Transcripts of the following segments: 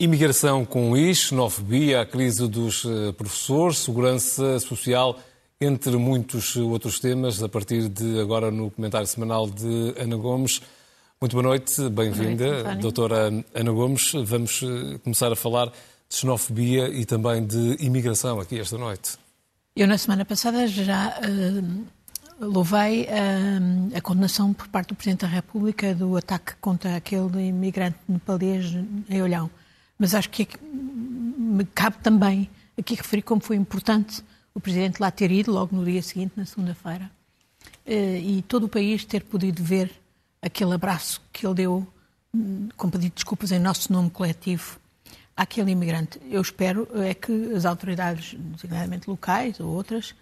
Imigração com IS, xenofobia, a crise dos eh, professores, segurança social, entre muitos outros temas, a partir de agora no comentário semanal de Ana Gomes. Muito boa noite, bem-vinda, doutora Ana Gomes. Vamos eh, começar a falar de xenofobia e também de imigração aqui esta noite. Eu, na semana passada, já uh, louvei uh, a condenação por parte do Presidente da República do ataque contra aquele imigrante nepalês em Olhão mas acho que me cabe também aqui referir como foi importante o Presidente lá ter ido logo no dia seguinte, na segunda-feira, eh, e todo o país ter podido ver aquele abraço que ele deu, hum, com pedido de desculpas em nosso nome coletivo, àquele imigrante. Eu espero é que as autoridades, designadamente locais ou outras,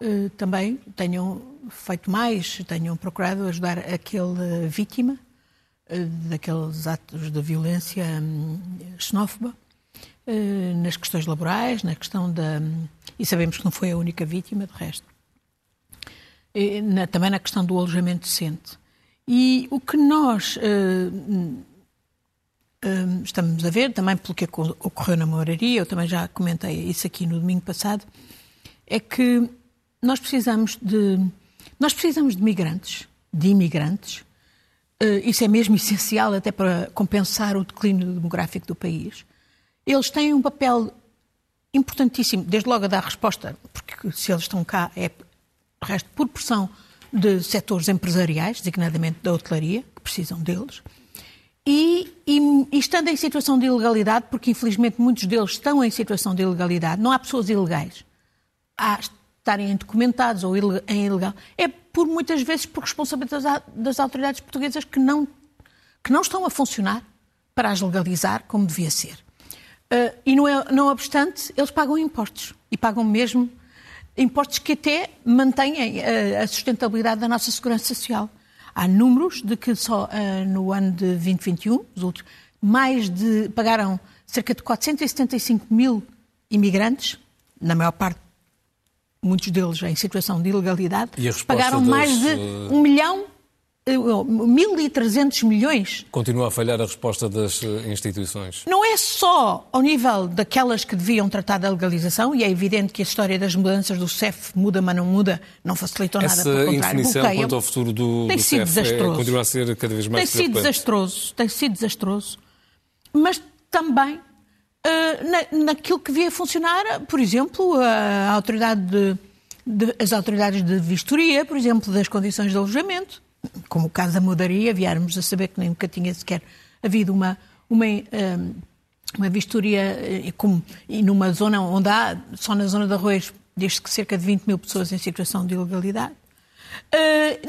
eh, também tenham feito mais, tenham procurado ajudar aquele vítima eh, daqueles atos de violência hum, xenófoba eh, nas questões laborais, na questão da. Hum, e sabemos que não foi a única vítima, de resto. Na, também na questão do alojamento decente. E o que nós uh, uh, estamos a ver, também pelo que ocorreu na moraria, eu também já comentei isso aqui no domingo passado, é que nós precisamos de. Nós precisamos de migrantes, de imigrantes, eh, isso é mesmo essencial até para compensar o declínio demográfico do país. Eles têm um papel importantíssimo, desde logo a dar resposta, porque se eles estão cá é, resto, por pressão de setores empresariais, designadamente da hotelaria, que precisam deles, e, e, estando em situação de ilegalidade, porque infelizmente muitos deles estão em situação de ilegalidade, não há pessoas ilegais. Há estarem indocumentados ou em ilegal, é por muitas vezes por responsabilidade das autoridades portuguesas que não, que não estão a funcionar para as legalizar como devia ser. Uh, e não, é, não obstante, eles pagam impostos e pagam mesmo impostos que até mantêm a, a sustentabilidade da nossa segurança social. Há números de que só uh, no ano de 2021, os outros, mais de pagaram cerca de 475 mil imigrantes, na maior parte muitos deles em situação de ilegalidade, pagaram mais de eh, um milhão 1.300 milhões. Continua a falhar a resposta das eh, instituições. Não é só ao nível daquelas que deviam tratar da legalização, e é evidente que a história das mudanças do CEF muda, mas não muda, não facilitou nada, Essa pelo contrário. indefinição bloqueia. quanto ao futuro do, tem do sido CEF é- desastroso. É, continua a ser cada vez mais Tem sido desastroso, tem sido desastroso. Mas também uh, na, naquilo que devia funcionar, por exemplo, a autoridade de, de, as autoridades de vistoria, por exemplo, das condições de alojamento, como o caso da mudaria, viéramos a saber que nunca tinha sequer havido uma, uma, eh, uma vistoria eh, como, e numa zona onde há, só na zona de Arroz, desde que cerca de 20 mil pessoas em situação de ilegalidade.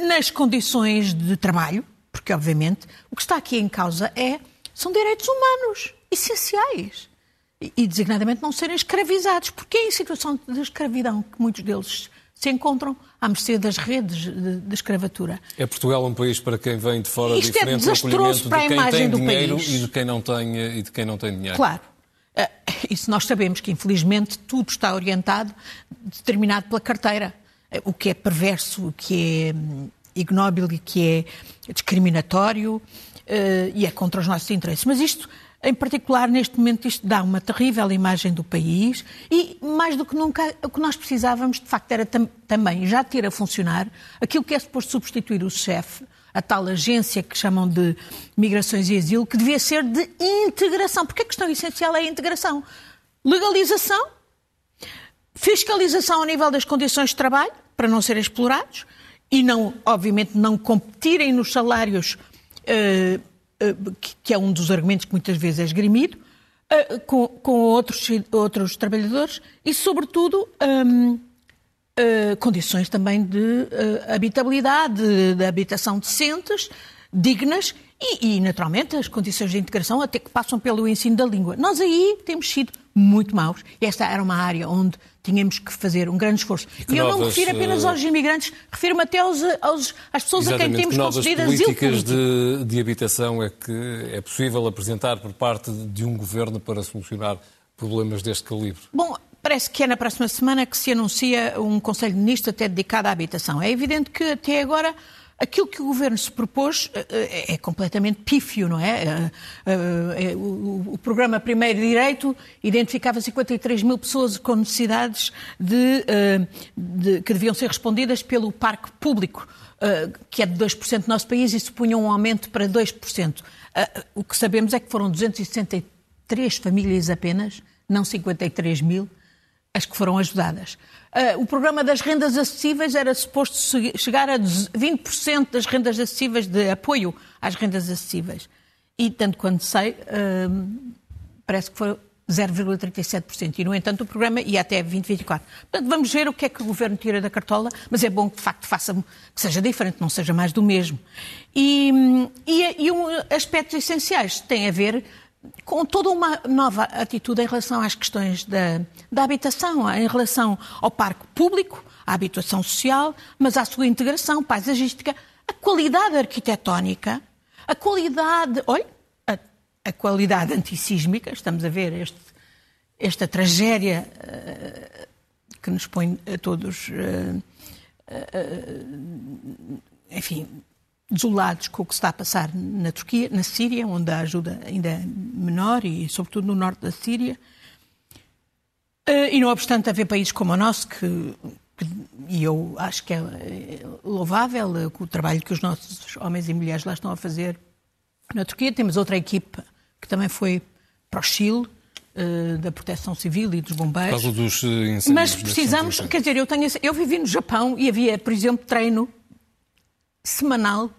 nas condições de trabalho, porque obviamente o que está aqui em causa é, são direitos humanos essenciais e, designadamente, não serem escravizados, porque é em situação de escravidão que muitos deles se encontram à mercê das redes de, de escravitura. É Portugal um país para quem vem de fora Isto diferente é desastroso para a imagem do dinheiro país. e de quem não tem e de quem não tem dinheiro. Claro. Eh, isso nós sabemos que infelizmente tudo está orientado, determinado pela carteira, eh, o que é perverso, o que é hum, ignóbil e que é discriminatório eh, e é contra os nossos interesses. Mas isto em particular, neste momento, isto dá uma terrível imagem do país e, mais do que nunca, o que nós precisávamos, de facto, era tam também já ter a funcionar aquilo que é suposto substituir o chefe, a tal agência que chamam de Migrações e Asilo, que devia ser de integração, porque a questão essencial é a integração. Legalização, fiscalização ao nível das condições de trabalho, para não serem explorados, e não, obviamente, não competirem nos salários. Uh, que é um dos argumentos que muitas vezes é esgrimido, eh, com, outros, outros trabalhadores e, sobretudo, um, Uh, condições também de habitabilidade, de, de, habitação decentes, dignas e, e, naturalmente, as condições de integração até que passam pelo ensino da língua. Nós aí temos sido muito maus. Esta era uma área onde tínhamos que fazer um grande esforço. E, e eu novas, não me refiro apenas aos imigrantes, refiro-me até aos, aos, às pessoas a quem temos concedido asilo políticas de, de habitação é que é possível apresentar por parte de um governo para solucionar problemas deste calibre? Bom, parece que é na próxima semana que se anuncia um Conselho de Ministros até dedicado à habitação. É evidente que até agora aquilo que o governo se propôs é, é completamente pífio, não é? O, programa Primeiro Direito identificava 53 mil pessoas com necessidades de, de, que deviam ser respondidas pelo parque público, que é de 2% do nosso país, e supunha um aumento para 2%. O que sabemos é que foram 263 famílias apenas, não 53 mil, as que foram ajudadas. Uh, o programa das rendas acessíveis era suposto chegar a 20% das rendas acessíveis, de apoio às rendas acessíveis. E, tanto quanto sei, uh, parece que foi 0,37%. E, no entanto, o programa ia até 2024. Portanto, vamos ver o que é que o Governo tira da cartola, mas é bom que, de facto, faça, que seja diferente, não seja mais do mesmo. E, e, e um, aspectos essenciais têm a ver com toda uma nova atitude em relação às questões da, da habitação, em relação ao parque público, à habitação social, mas à sua integração paisagística, a qualidade arquitetónica, a qualidade, olha, a, a qualidade antissísmica, estamos a ver este, esta tragédia uh, que nos põe a todos, uh, uh, enfim, desolados com o que se está a passar na Turquia, na Síria, onde a ajuda ainda é menor e, sobretudo, no norte da Síria. Eh, e, não obstante, haver países como o nosso que, que e eu acho que é louvável eh, o trabalho que os nossos homens e mulheres lá estão a fazer na Turquia. Temos outra equipa que também foi para o Chile, eh, da Proteção Civil e dos bombeiros. Por causa dos Mas precisamos, quer dizer, eu, tenho, eu vivi no Japão e havia, por exemplo, treino semanal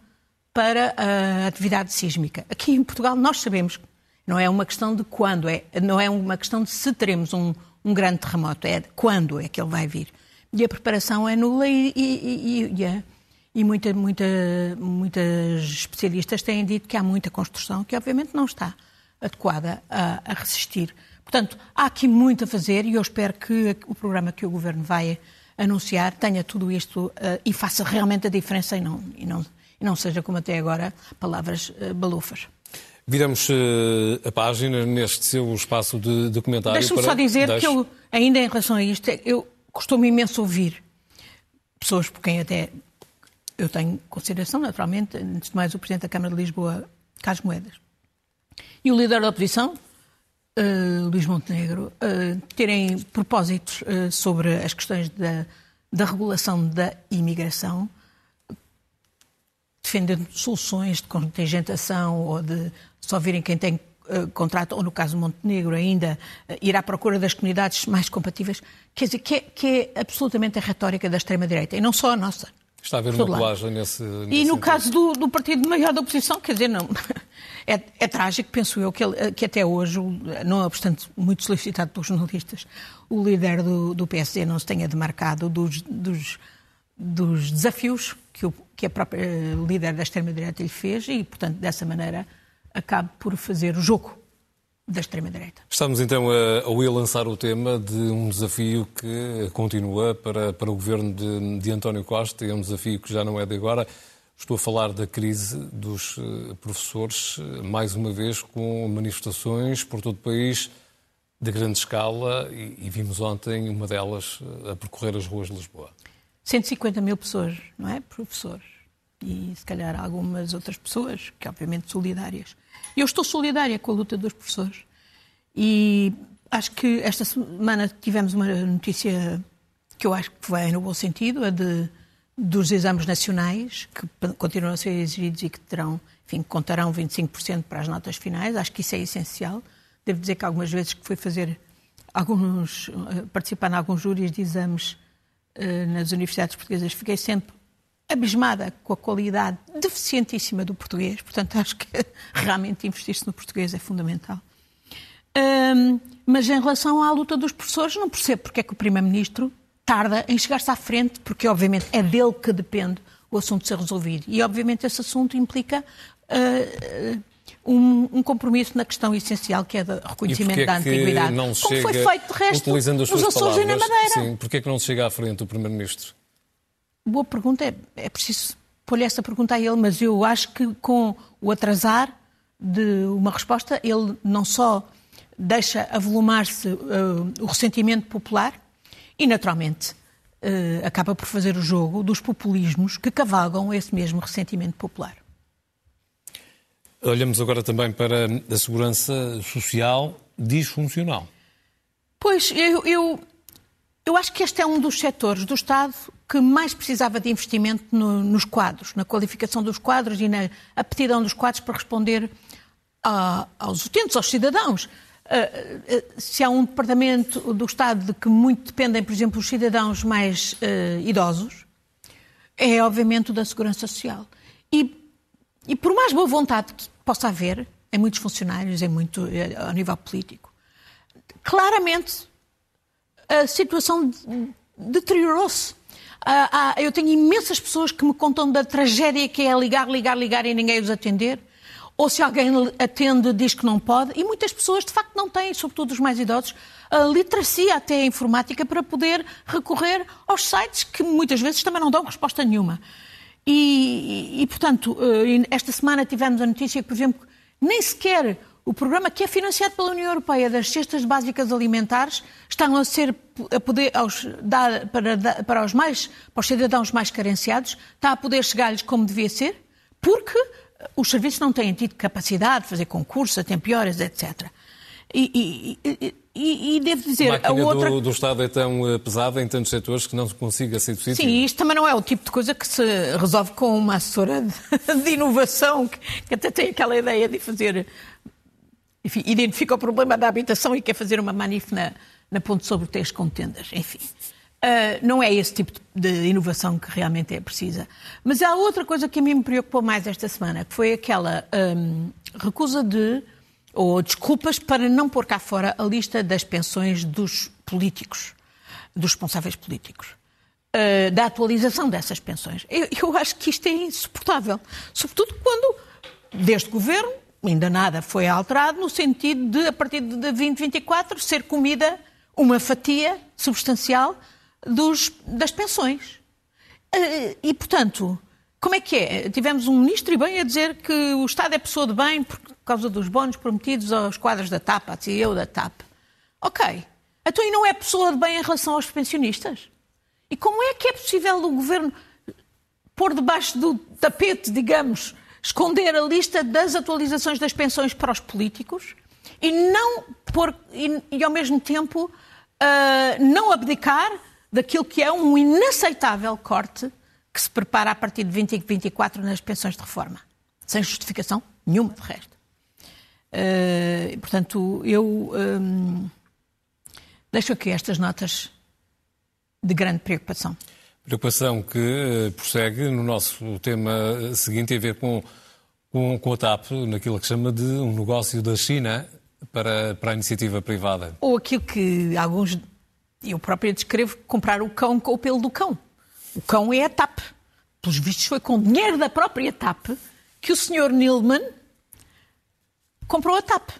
para a atividade sísmica. Aqui em Portugal nós sabemos, não é uma questão de quando, é, não é uma questão de se teremos um, um grande terremoto, é quando é que ele vai vir. E a preparação é nula e, e, e, e, é, e muita, muita, muitas especialistas têm dito que há muita construção que obviamente não está adequada a, a resistir. Portanto, há aqui muito a fazer e eu espero que o programa que o Governo vai anunciar tenha tudo isto uh, e faça realmente a diferença e não, e não, e não seja como até agora palavras uh, balufas. Viramos uh, a página neste seu espaço de documentário. Deixa-me para... só dizer Deixe... que eu, ainda em relação a isto, eu costumo imenso ouvir pessoas por quem até eu tenho consideração, naturalmente, antes de mais o Presidente da Câmara de Lisboa, Carlos Moedas, e o líder da oposição, uh, Luís Montenegro, uh, terem propósitos uh, sobre as questões da, da regulação da imigração, defendendo soluções de contingentação ou de só virem quem tem uh, contrato, ou no caso Montenegro ainda, uh, ir à procura das comunidades mais compatíveis, quer dizer, que é, que é absolutamente a retórica da extrema-direita, e não só a nossa. Está a haver uma colagem nesse, nesse, E no sentido. caso do, do, partido maior da oposição, quer dizer, não. É, é trágico, penso eu, que, ele, que, até hoje, não obstante muito solicitado pelos jornalistas, o líder do, do PSD não se tenha demarcado dos, dos, dos desafios que, o, que a própria eh, líder da extrema-direita lhe fez e, portanto, dessa maneira, acabe por fazer o jogo da extrema-direita. Estamos então a, a lançar o tema de um desafio que continua para, para o governo de, de António Costa e é um desafio que já não é de agora. Estou a falar da crise dos eh, professores, eh, mais uma vez com manifestações por todo o país de grande escala e, vimos ontem uma delas eh, a percorrer as ruas de Lisboa. 150 mil pessoas, não é? Professores. E se calhar algumas outras pessoas, que obviamente solidárias. Eu estou solidária com a luta dos professores. E acho que esta semana tivemos uma notícia que eu acho que vai no bom sentido, a de, dos exames nacionais, que continuam a ser exigidos e que terão, enfim, contarão 25% para as notas finais. Acho que isso é essencial. Devo dizer que algumas vezes que fui fazer alguns, eh, participar em alguns júris de exames eh, nas universidades portuguesas, fiquei sempre abismada com a qualidade deficientíssima do português, portanto acho que realmente investir-se no português é fundamental. Um, mas em relação à luta dos professores, não percebo porque é que o Primeiro-Ministro tarda em chegar-se à frente, porque obviamente é dele que depende o assunto ser resolvido. E obviamente esse assunto implica uh, um, um, compromisso na questão essencial que é o reconhecimento da antiguidade. Não como foi feito de resto utilizando as nos Açores e na Madeira. Sim, porque é que não se chega à frente o Primeiro-Ministro? Boa pergunta, é, é preciso pôr-lhe essa pergunta a ele, mas eu acho que com o atrasar de uma resposta, ele não só deixa avolumar-se uh, o ressentimento popular e, naturalmente, uh, acaba por fazer o jogo dos populismos que cavalgam esse mesmo ressentimento popular. Olhamos agora também para a segurança social disfuncional. Pois, eu, eu, eu acho que este é um dos setores do Estado que mais precisava de investimento no, nos quadros, na qualificação dos quadros e na aptidão dos quadros para responder a, aos utentes, aos cidadãos. Uh, uh, se há um departamento do Estado de que muito dependem, por exemplo, os cidadãos mais uh, idosos, é obviamente o da Segurança Social. E, e por mais boa vontade que possa haver em muitos funcionários, em muito, ao nível político, claramente a situação deteriorou-se. Ah, ah, eu tenho imensas pessoas que me contam da tragédia que é ligar, ligar, ligar e ninguém os atender. Ou se alguém atende, diz que não pode. E muitas pessoas, de facto, não têm, sobretudo os mais idosos, a literacia até a informática para poder recorrer aos sites que muitas vezes também não dão resposta nenhuma. E, e, portanto, eh, esta semana tivemos a notícia que, por exemplo, nem sequer o programa que é financiado pela União Europeia das cestas básicas alimentares estão a ser a poder aos, dar, para, para, os mais, para os cidadãos mais carenciados, está a poder chegar-lhes como devia ser, porque os serviços não têm tido capacidade de fazer concursos a tempo horas, etc. E, e, e, e, devo dizer, a, a outra... do, do Estado é tão eh, pesada em tantos setores que não se consiga ser possível. Sim, isto também não é o tipo de coisa que se resolve com uma assessora de, de inovação, que, que até tem aquela ideia de fazer enfim, identifica o problema da habitação e quer fazer uma manif na, na Ponte sobre Tens com tendas, enfim. Uh, não é esse tipo de inovação que realmente é precisa. Mas há outra coisa que a mim me preocupou mais esta semana, que foi aquela um, recusa de, ou desculpas para não pôr cá fora a lista das pensões dos políticos, dos responsáveis políticos. Uh, da atualização dessas pensões. Eu, eu acho que isto é insuportável. Sobretudo quando, deste governo, ainda nada foi alterado, no sentido de, a partir de 2024, ser comida uma fatia substancial dos, das pensões. Eh, e, portanto, como é que é? Tivemos um ministro e bem a dizer que o Estado é pessoa de bem por causa dos bónus prometidos aos quadros da TAP, à CEO da TAP. Ok. Então, e não é pessoa de bem em relação aos pensionistas? E como é que é possível o governo pôr debaixo do tapete, digamos, esconder a lista das atualizações das pensões para os políticos e não pôr, e, e ao mesmo tempo uh, não abdicar daquilo que é um inaceitável corte que se prepara a partir de 2024 nas pensões de reforma, sem justificação nenhuma de resto. Uh, portanto, eu um, deixo aqui estas notas de grande preocupação. Preocupação que eh, prossegue no nosso tema seguinte, tem a ver com, com, com a TAP, naquilo que chama de um negócio da China para, para a iniciativa privada. Ou aquilo que alguns, eu própria descrevo, comprar o cão com o pelo do cão. O cão é a TAP. Pelos vistos, foi com dinheiro da própria TAP que o Sr. Nilman comprou a TAP.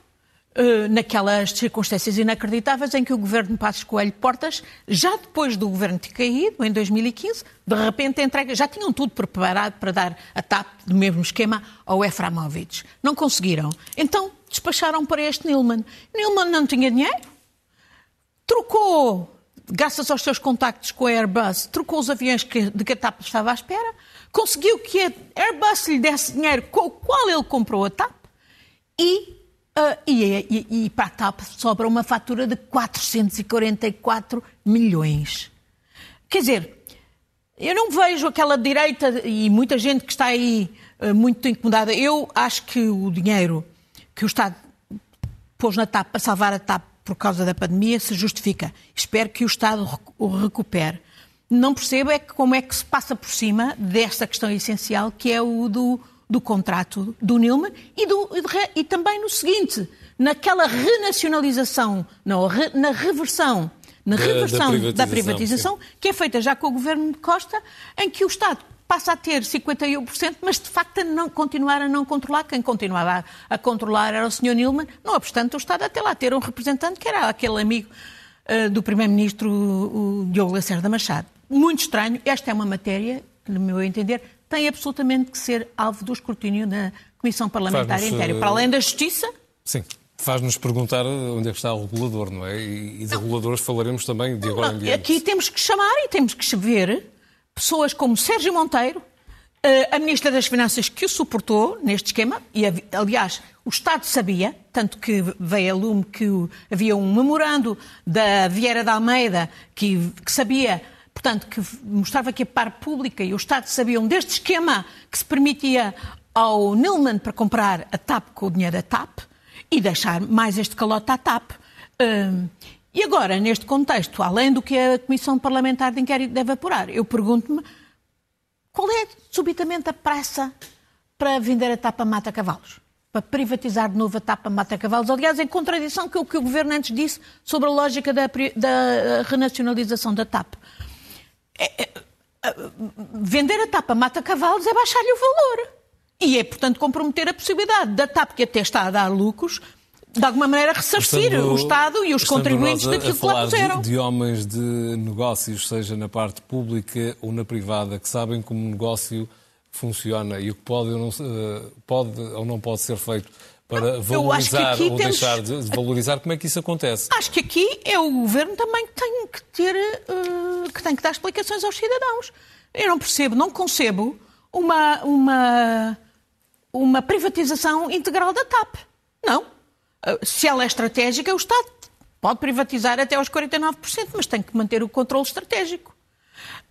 Eh, naquelas circunstâncias inacreditáveis em que o governo Passos Coelho Portas, já depois do governo ter caído, em 2015, de repente entrega, já tinham tudo preparado para dar a TAP, do mesmo esquema, ao Eframovich. Não conseguiram. Então despacharam para este Nilman. Nilman não tinha dinheiro, trocou, graças aos seus contactos com a Airbus, trocou os aviões que, de que a TAP estava à espera, conseguiu que a Airbus lhe desse dinheiro com o qual ele comprou a TAP e Uh, e, e, e, para a TAP sobra uma fatura de 444 milhões. Quer dizer, eu não vejo aquela direita e muita gente que está aí uh, muito incomodada. Eu acho que o dinheiro que o Estado pôs na TAP para salvar a TAP por causa da pandemia se justifica. Espero que o Estado o recupere. Não percebo é que como é que se passa por cima desta questão essencial que é o do do contrato do Nilman e, do, e também no seguinte, naquela renacionalização, não, na reversão, na reversão da, da privatização, da privatização que é feita já com o governo de Costa, em que o Estado passa a ter 51%, mas de facto a não, continuar a não controlar. Quem continuava a, a, controlar era o Sr. Nilman, não obstante o Estado até lá ter um representante que era aquele amigo uh, do Primeiro-Ministro, Diogo Lacerda Machado. Muito estranho, esta é uma matéria, no meu entender, tem absolutamente que ser alvo do escrutínio da Comissão Parlamentar Inteira. Para além da Justiça, Sim. Faz-nos perguntar onde é que está o regulador, não é? E, e de reguladores falaremos também de agora em diante. Aqui temos que chamar e temos que ver pessoas como Sérgio Monteiro, eh, a Ministra das Finanças que o suportou neste esquema, e aliás, o Estado sabia, tanto que veio a lume que havia um memorando da Vieira da Almeida que, que sabia, portanto, que mostrava que a par pública e o Estado sabiam deste esquema que se permitia ao Nilman para comprar a TAP com o dinheiro da TAP e deixar mais este calote à TAP. Uh, e agora, neste contexto, além do que a Comissão Parlamentar de Inquérito deve apurar, eu pergunto-me qual é subitamente a pressa para vender a TAP a Mata Cavalos? Para privatizar de novo a TAP a Mata Cavalos? Aliás, em contradição com o que o Governo antes disse sobre a lógica da, da renacionalização da TAP. É, é, vender a TAP a Mata Cavalos é baixar-lhe o valor. E é, portanto, comprometer a possibilidade da TAP, que até está a dar lucros, de alguma maneira ressarcir estando, o Estado e os contribuintes daquilo que lá puseram. De, de homens de negócios, seja na parte pública ou na privada, que sabem como o negócio funciona e o que pode ou não, eh, pode, ou não pode ser feito para valorizar ou temos... deixar de, valorizar, como é que isso acontece? Acho que aqui é o governo também que tem que ter, uh, que tem que dar explicações aos cidadãos. Eu não percebo, não concebo uma, uma uma privatização integral da TAP. Não. Ah, se ela é estratégica, o Estado pode privatizar até aos 49%, mas tem que manter o controle estratégico.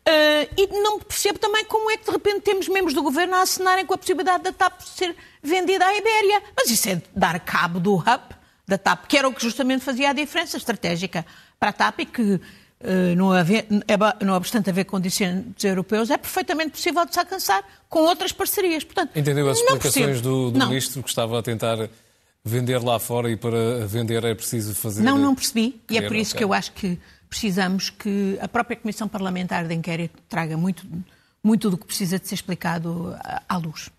Uh, e não percebo também como é que de repente temos membros do governo a assinarem com a possibilidade da TAP ser vendida à Ibéria. Mas isso é dar cabo do hub da TAP, que era o que justamente fazia a diferença estratégica para a TAP e que eh, não, haver, é não obstante haver condicionantes europeus, é perfeitamente possível de se alcançar com outras parcerias. Portanto, Entendeu as explicações do, do ministro que estava a tentar vender lá fora e para vender é preciso fazer. Não, não percebi. E é por isso que eu acho que precisamos que a própria Comissão Parlamentar de Inquérito traga muito, muito do que precisa de ser explicado à luz.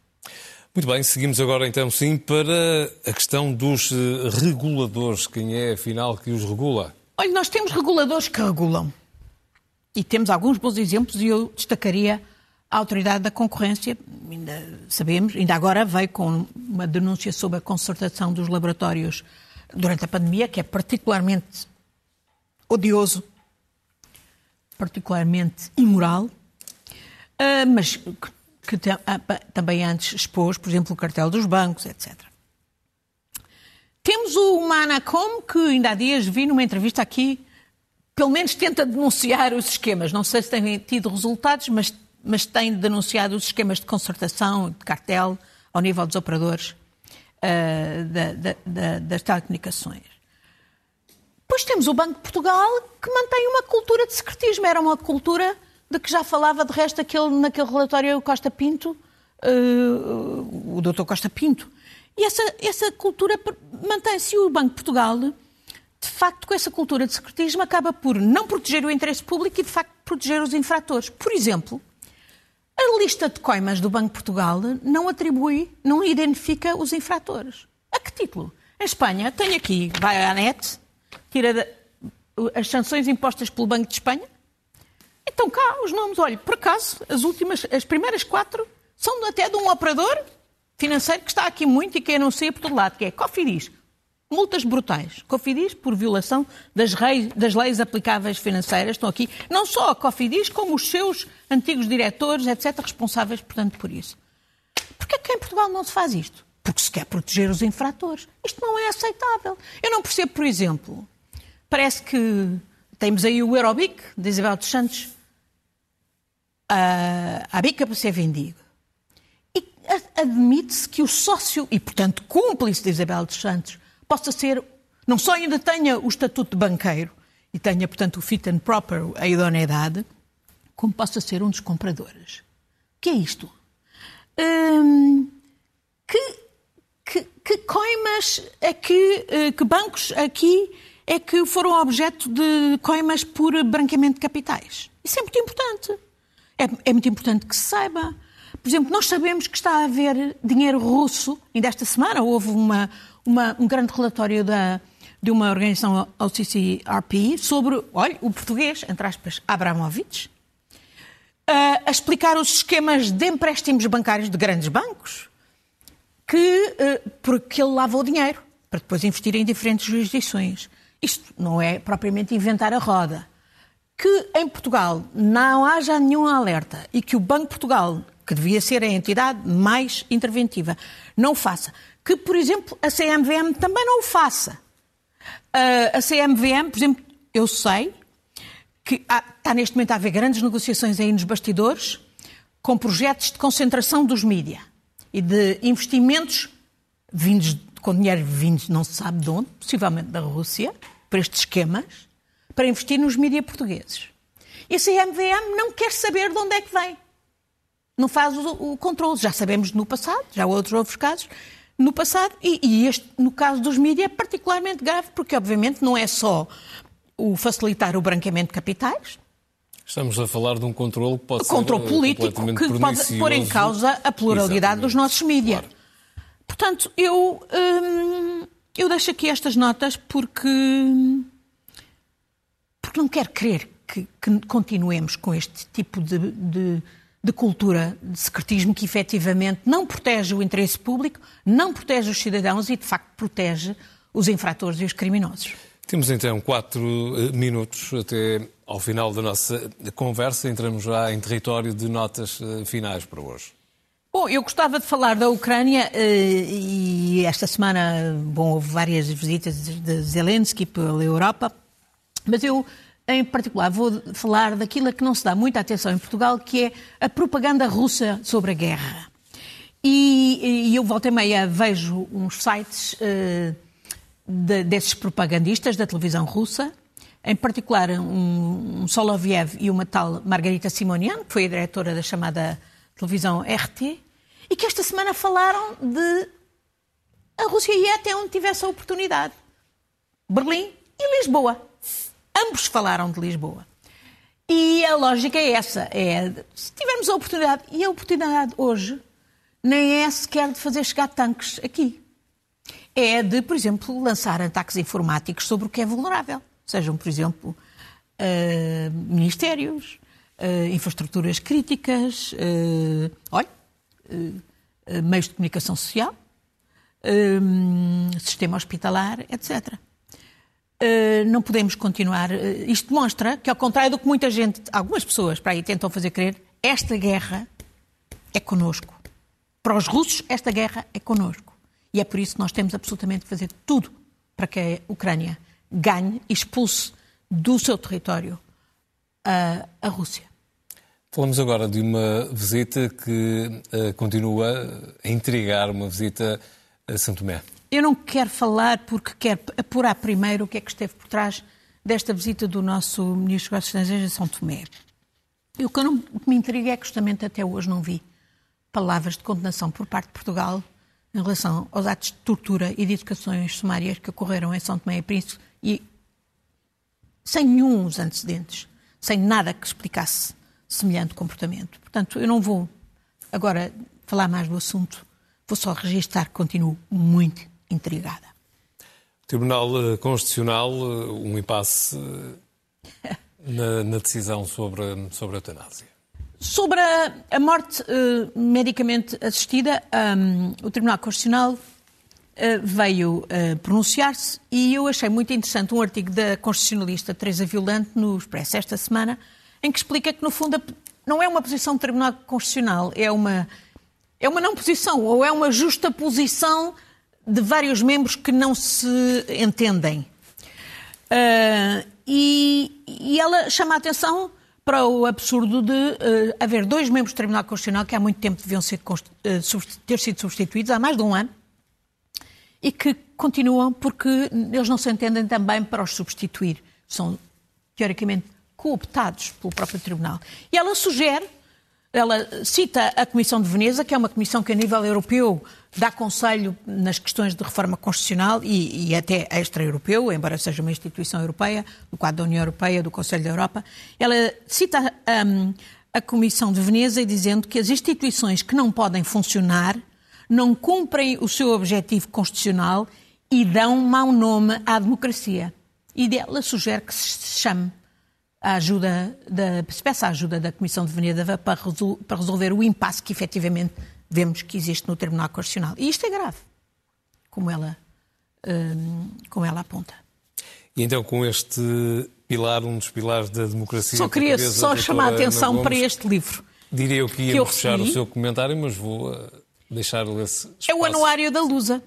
Muito bem, seguimos agora então sim para a questão dos eh, reguladores. Quem é afinal que os regula? Olha, nós temos reguladores que regulam. E temos alguns bons exemplos e eu destacaria a Autoridade da Concorrência, ainda sabemos, ainda agora veio com uma denúncia sobre a concertação dos laboratórios durante a pandemia, que é particularmente odioso, particularmente imoral, ah, mas que ah, também antes expôs, por exemplo, o cartel dos bancos, etc. Temos o Manacom, que ainda há dias vi numa entrevista aqui, pelo menos tenta denunciar os esquemas. Não sei se tem tido resultados, mas, mas tem denunciado os esquemas de concertação, de cartel, ao nível dos operadores uh, da, da, da, das telecomunicações. Depois temos o Banco de Portugal, que mantém uma cultura de secretismo. Era uma cultura de que já falava, de resto, aquele, naquele relatório Costa Pinto, uh, o doutor Costa Pinto, e essa, essa cultura mantém-se. O Banco de Portugal, de facto, com essa cultura de secretismo, acaba por não proteger o interesse público e, de facto, proteger os infratores. Por exemplo, a lista de coimas do Banco de Portugal não atribui, não identifica os infratores. A que título? Em Espanha, tem aqui, vai à net, tira as sanções impostas pelo Banco de Espanha. Então cá os nomes, olha, por acaso, as últimas, as primeiras quatro são até de um operador financeiro que está aqui muito e que anuncia por todo lado, que é Cofidis. Multas brutais. Cofidis por violação das, reis, das leis aplicáveis financeiras. Estão aqui não só a Cofidis, como os seus antigos diretores, etc., responsáveis, portanto, por isso. Porquê é que em Portugal não se faz isto? Porque se quer proteger os infratores. Isto não é aceitável. Eu não percebo, por exemplo, parece que temos aí o Eurobic, de Isabel dos Santos, a, a bica para ser vendido admite-se que o sócio e, portanto, cúmplice de Isabel dos Santos possa ser, não só ainda tenha o estatuto de banqueiro e tenha, portanto, o fit and proper, a idoneidade, como possa ser um dos compradores. O que é isto? Hum, que, que, que coimas é que, eh, que bancos aqui é que foram objeto de coimas por branqueamento de capitais? Isso é muito importante. É, é muito importante que se saiba. Por exemplo, nós sabemos que está a haver dinheiro russo, ainda esta semana houve uma, uma, um grande relatório da, de uma organização ao CCRP sobre, olha, o português, entre aspas, Abramovich, a explicar os esquemas de empréstimos bancários de grandes bancos, que, porque ele lavou dinheiro. para depois investir em diferentes jurisdições. Isto não é propriamente inventar a roda. Que em Portugal não haja nenhum alerta e que o Banco de Portugal, que devia ser a entidade mais interventiva, não faça. Que, por exemplo, a CMVM também não o faça. Uh, a CMVM, por exemplo, eu sei que há, está neste momento a haver grandes negociações aí nos bastidores com projetos de concentração dos mídias e de investimentos vindos com dinheiro vindo não se sabe de onde, possivelmente da Rússia, para estes esquemas, para investir nos mídias portugueses. E a CMVM não quer saber de onde é que vem. Não faz o, o controle. Já sabemos no passado, já outros, outros casos, no passado, e, e este, no caso dos mídias, é particularmente grave, porque obviamente não é só o facilitar o branqueamento de capitais, Estamos a falar de um controle que pode controle ser político que pode pôr em causa a pluralidade Exatamente. dos nossos mídias. Claro. Portanto, eu, hum, eu deixo aqui estas notas porque, porque não quero crer que, que continuemos com este tipo de, de, de, cultura de secretismo que efetivamente não protege o interesse público, não protege os cidadãos e, de facto, protege os infratores e os criminosos. Temos então quatro eh, minutos até ao final da nossa conversa. Entramos já em território de notas eh, finais para hoje. Bom, eu gostava de falar da Ucrânia eh, e esta semana, bom, houve várias visitas de Zelensky pela Europa, mas eu, em particular, vou falar daquilo a que não se dá muita atenção em Portugal, que é a propaganda russa sobre a guerra. E, e eu, volta e meia, vejo uns sites uh, de, desses propagandistas da televisão russa, em particular um, um Soloviev e uma tal Margarita Simonian, que foi a diretora da chamada televisão RT, e que esta semana falaram de a Rússia ir até onde tivesse a oportunidade. Berlim e Lisboa. Ambos falaram de Lisboa. E a lógica é essa, é se tivermos a oportunidade, e a oportunidade hoje nem é sequer de fazer chegar tanques aqui. É de, por exemplo, lançar ataques informáticos sobre o que é vulnerável sejam, por exemplo, uh, ministérios, uh, infraestruturas críticas, uh, olha, meios de comunicação social, sistema hospitalar, etc. não podemos continuar. isto demonstra que, ao contrário do que muita gente, algumas pessoas para aí tentam fazer crer, esta guerra é conosco. Para os russos, esta guerra é conosco. E é por isso que nós temos absolutamente que fazer tudo para que a Ucrânia ganhe e expulse do seu território a, a Rússia. Falamos agora de uma visita que continua a intrigar, uma visita a São Tomé. Eu não quero falar porque quero apurar primeiro o que é que esteve por trás desta visita do nosso Ministro dos Estrangeiros a São Tomé. E o que, não, o que me intriga é que justamente até hoje não vi palavras de condenação por parte de Portugal em relação aos atos de tortura e de educações sumárias que ocorreram em São Tomé e Príncipe e sem nenhum antecedentes, sem nada que explicasse semelhante comportamento. Portanto, eu não vou agora falar mais do assunto, vou só registrar que continuo muito intrigada. Tribunal eh, Constitucional, eh, um impasse eh, na, na, decisão sobre, sobre a eutanásia. Sobre a, a morte uh, medicamente assistida, um, o Tribunal Constitucional eh, veio pronunciar-se e eu achei muito interessante um artigo da constitucionalista Teresa Violante no Expresso esta semana, em que explica que, no fundo, não é uma posição do Tribunal Constitucional, é uma, é uma não posição, ou é uma justa posição de vários membros que não se entendem. Uh, e, e, ela chama a atenção para o absurdo de uh, haver dois membros do Tribunal Constitucional que há muito tempo deviam ser, uh, ter sido substituídos, há mais de um ano, e que continuam porque eles não se entendem também para os substituir. São, teoricamente, cooptados pelo próprio Tribunal. E ela sugere, ela cita a Comissão de Veneza, que é uma comissão que a nível europeu dá conselho nas questões de reforma constitucional e, e até extra-europeu, embora seja uma instituição europeia, no quadro da União Europeia, do Conselho da Europa. Ela cita um, a Comissão de Veneza dizendo que as instituições que não podem funcionar não cumprem o seu objetivo constitucional e dão mau nome à democracia. E dela sugere que se chame a ajuda da, se peça a ajuda da Comissão de Veneza para, para resolver o impasse que efetivamente vemos que existe no Tribunal Constitucional. E isto é grave, como ela como ela aponta. E então, com este pilar, um dos pilares da democracia. Só queria só chamar a atenção Gomes, para este livro. Diria eu que ia que eu fechar recebi. o seu comentário, mas vou uh, deixar esse espaço. É o Anuário da Lusa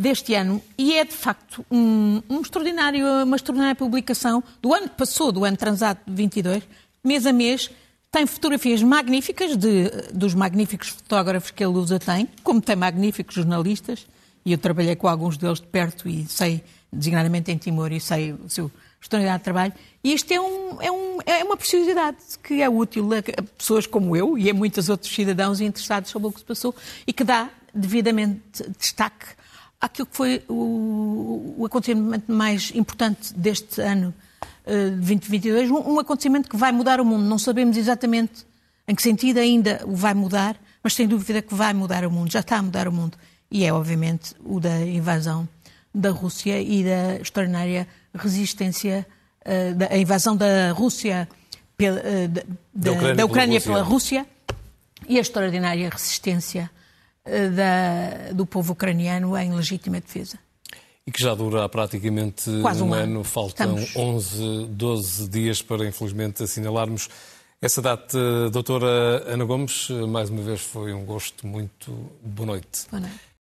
deste ano e é de facto um, um extraordinário, uma extraordinária publicação do ano que passou, do ano transato de 22, mês a mês. Tem fotografias magníficas de, dos magníficos fotógrafos que a Lusa tem, como tem magníficos jornalistas, e eu trabalhei com alguns deles de perto e sei, designadamente em Timor, e sei o seu extraordinário trabalho. E isto é, um, é, um, é uma preciosidade que é útil a a pessoas como eu e a muitos outros cidadãos interessados sobre o que se passou e que dá devidamente destaque àquilo que foi o, o acontecimento mais importante deste ano eh, de 2022, um, um acontecimento que vai mudar o mundo. Não sabemos exatamente em que sentido ainda o vai mudar, mas sem dúvida que vai mudar o mundo, já está a mudar o mundo. E é, obviamente, o da invasão da Rússia e da extraordinária resistência, eh, da a invasão da Rússia, pela, eh, da, da- Ucrânia da Ucrânia pela pela Rússia e a extraordinária resistência da- do povo ucraniano em legítima defesa. E que já dura há praticamente Quase um um ano. ano. Faltam Estamos. 11, 12 dias para, infelizmente, assinalarmos essa data. Doutora Ana Gomes, mais uma vez foi um gosto muito. Boa noite. Boa noite.